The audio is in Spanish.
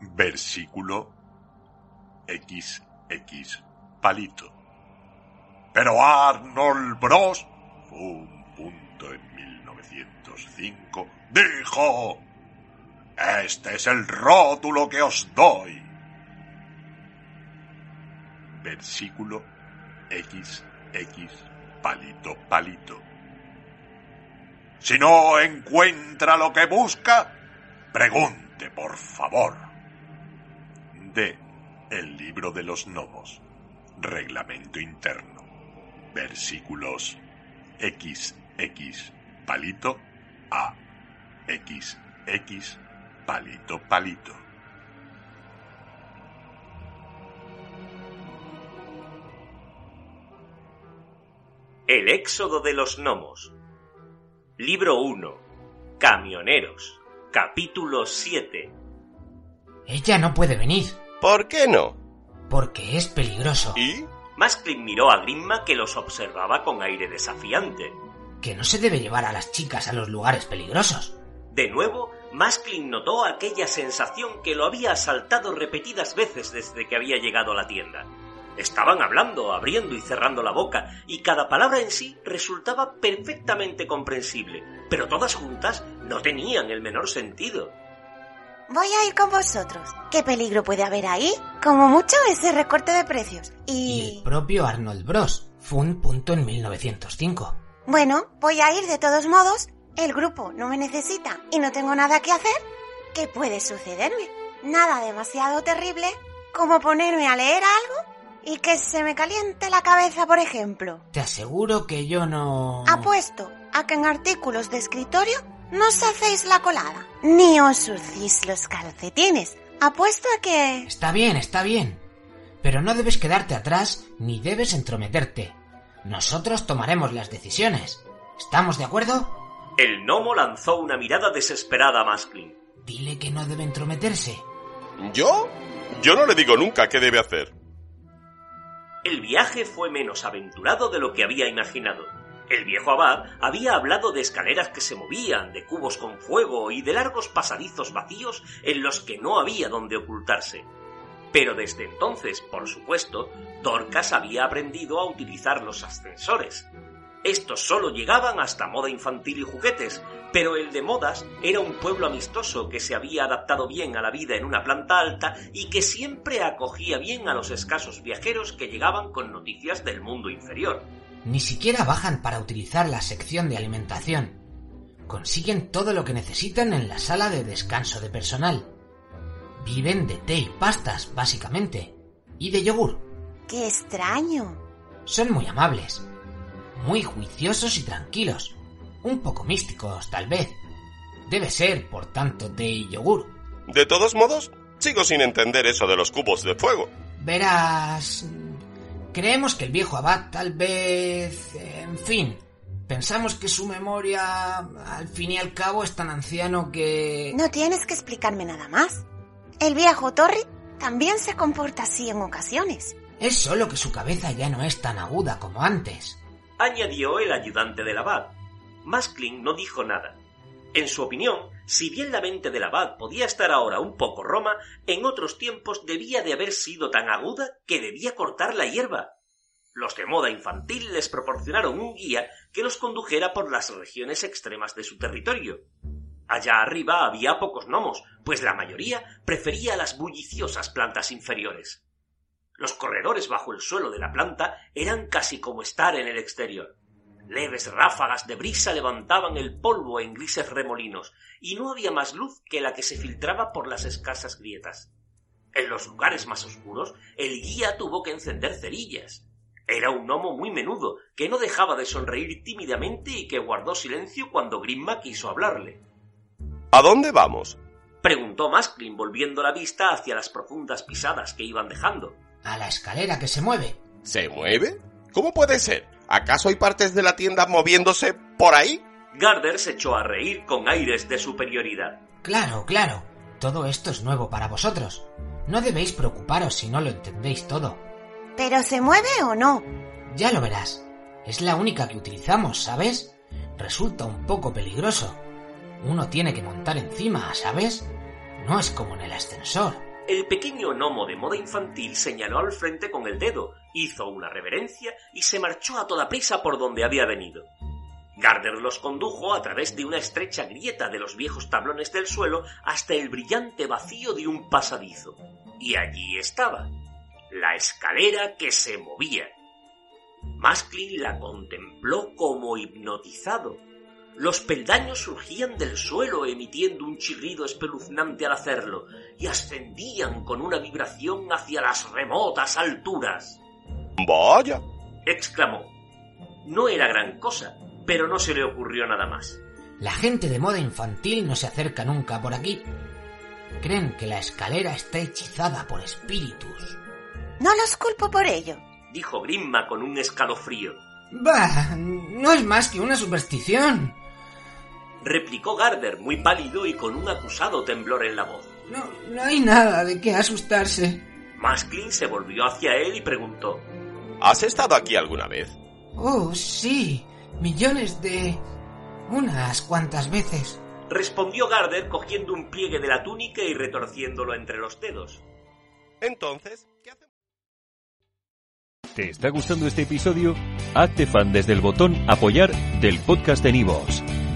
Versículo XX palito. Pero Arnold Bros. un punto en 1905 dijo Este es el rótulo que os doy. Versículo XX palito palito. Si no encuentra lo que busca, pregunte, por favor. D. El libro de los gnomos. Reglamento interno. Versículos XX palito A. XX palito palito. El éxodo de los gnomos. Libro 1. Camioneros. Capítulo 7. Ella no puede venir, ¿Por qué no? porque es peligroso. ¿Y? Masklin miró a Grimma que los observaba con aire desafiante. Que no se debe llevar a las chicas a los lugares peligrosos. De nuevo, Masklin notó aquella sensación que lo había asaltado repetidas veces desde que había llegado a la tienda. Estaban hablando, abriendo y cerrando la boca, y cada palabra en sí resultaba perfectamente comprensible, pero todas juntas no tenían el menor sentido. Voy a ir con vosotros. ¿Qué peligro puede haber ahí? Como mucho ese recorte de precios. Y Y... el propio Arnold Bros. Fue un punto en 1905. Bueno, voy a ir de todos modos. El grupo no me necesita y no tengo nada que hacer. ¿Qué puede sucederme? Nada demasiado terrible como ponerme a leer algo y que se me caliente la cabeza, por ejemplo. Te aseguro que yo no... Apuesto a que en artículos de escritorio no os hacéis la colada, ni os surcís los calcetines. Apuesto a que... Está bien, está bien. Pero no debes quedarte atrás ni debes entrometerte. Nosotros tomaremos las decisiones. ¿Estamos de acuerdo? El gnomo lanzó una mirada desesperada a Masklin. Dile que no debe entrometerse. ¿Yo? Yo no le digo nunca qué debe hacer. El viaje fue menos aventurado de lo que había imaginado. El viejo abad había hablado de escaleras que se movían, de cubos con fuego y de largos pasadizos vacíos en los que no había donde ocultarse. Pero desde entonces, por supuesto, Dorcas había aprendido a utilizar los ascensores. Estos solo llegaban hasta moda infantil y juguetes, pero el de modas era un pueblo amistoso que se había adaptado bien a la vida en una planta alta y que siempre acogía bien a los escasos viajeros que llegaban con noticias del mundo inferior. Ni siquiera bajan para utilizar la sección de alimentación. Consiguen todo lo que necesitan en la sala de descanso de personal. Viven de té y pastas, básicamente. Y de yogur. ¡Qué extraño! Son muy amables. Muy juiciosos y tranquilos. Un poco místicos, tal vez. Debe ser, por tanto, té y yogur. De todos modos, sigo sin entender eso de los cubos de fuego. Verás... Creemos que el viejo abad tal vez... En fin. Pensamos que su memoria, al fin y al cabo, es tan anciano que... No tienes que explicarme nada más. El viejo Torri también se comporta así en ocasiones. Es solo que su cabeza ya no es tan aguda como antes. añadió el ayudante del abad. Masklin no dijo nada. En su opinión, si bien la mente del abad podía estar ahora un poco roma, en otros tiempos debía de haber sido tan aguda que debía cortar la hierba. Los de moda infantil les proporcionaron un guía que los condujera por las regiones extremas de su territorio. Allá arriba había pocos gnomos, pues la mayoría prefería las bulliciosas plantas inferiores. Los corredores bajo el suelo de la planta eran casi como estar en el exterior. Leves ráfagas de brisa levantaban el polvo en grises remolinos, y no había más luz que la que se filtraba por las escasas grietas. En los lugares más oscuros, el guía tuvo que encender cerillas. Era un gnomo muy menudo, que no dejaba de sonreír tímidamente y que guardó silencio cuando Grimma quiso hablarle. ¿A dónde vamos? Preguntó Masklin volviendo la vista hacia las profundas pisadas que iban dejando. A la escalera que se mueve. ¿Se mueve? ¿Cómo puede ser? ¿Acaso hay partes de la tienda moviéndose por ahí? Garder se echó a reír con aires de superioridad. Claro, claro. Todo esto es nuevo para vosotros. No debéis preocuparos si no lo entendéis todo. ¿Pero se mueve o no? Ya lo verás. Es la única que utilizamos, ¿sabes? Resulta un poco peligroso. Uno tiene que montar encima, ¿sabes? No es como en el ascensor. El pequeño gnomo de moda infantil señaló al frente con el dedo, hizo una reverencia y se marchó a toda prisa por donde había venido. Gardner los condujo a través de una estrecha grieta de los viejos tablones del suelo hasta el brillante vacío de un pasadizo. Y allí estaba, la escalera que se movía. Masklin la contempló como hipnotizado. Los peldaños surgían del suelo emitiendo un chirrido espeluznante al hacerlo y ascendían con una vibración hacia las remotas alturas. Vaya. exclamó. No era gran cosa, pero no se le ocurrió nada más. La gente de moda infantil no se acerca nunca por aquí. Creen que la escalera está hechizada por espíritus. No los culpo por ello. Dijo Grimma con un escalofrío. Bah, no es más que una superstición. Replicó Garder muy pálido y con un acusado temblor en la voz. No, no hay nada de qué asustarse. Masklin se volvió hacia él y preguntó. ¿Has estado aquí alguna vez? Oh, sí. Millones de... unas cuantas veces. Respondió Garder cogiendo un pliegue de la túnica y retorciéndolo entre los dedos. Entonces, ¿qué hacemos? ¿Te está gustando este episodio? Hazte fan desde el botón Apoyar del podcast de Nivos.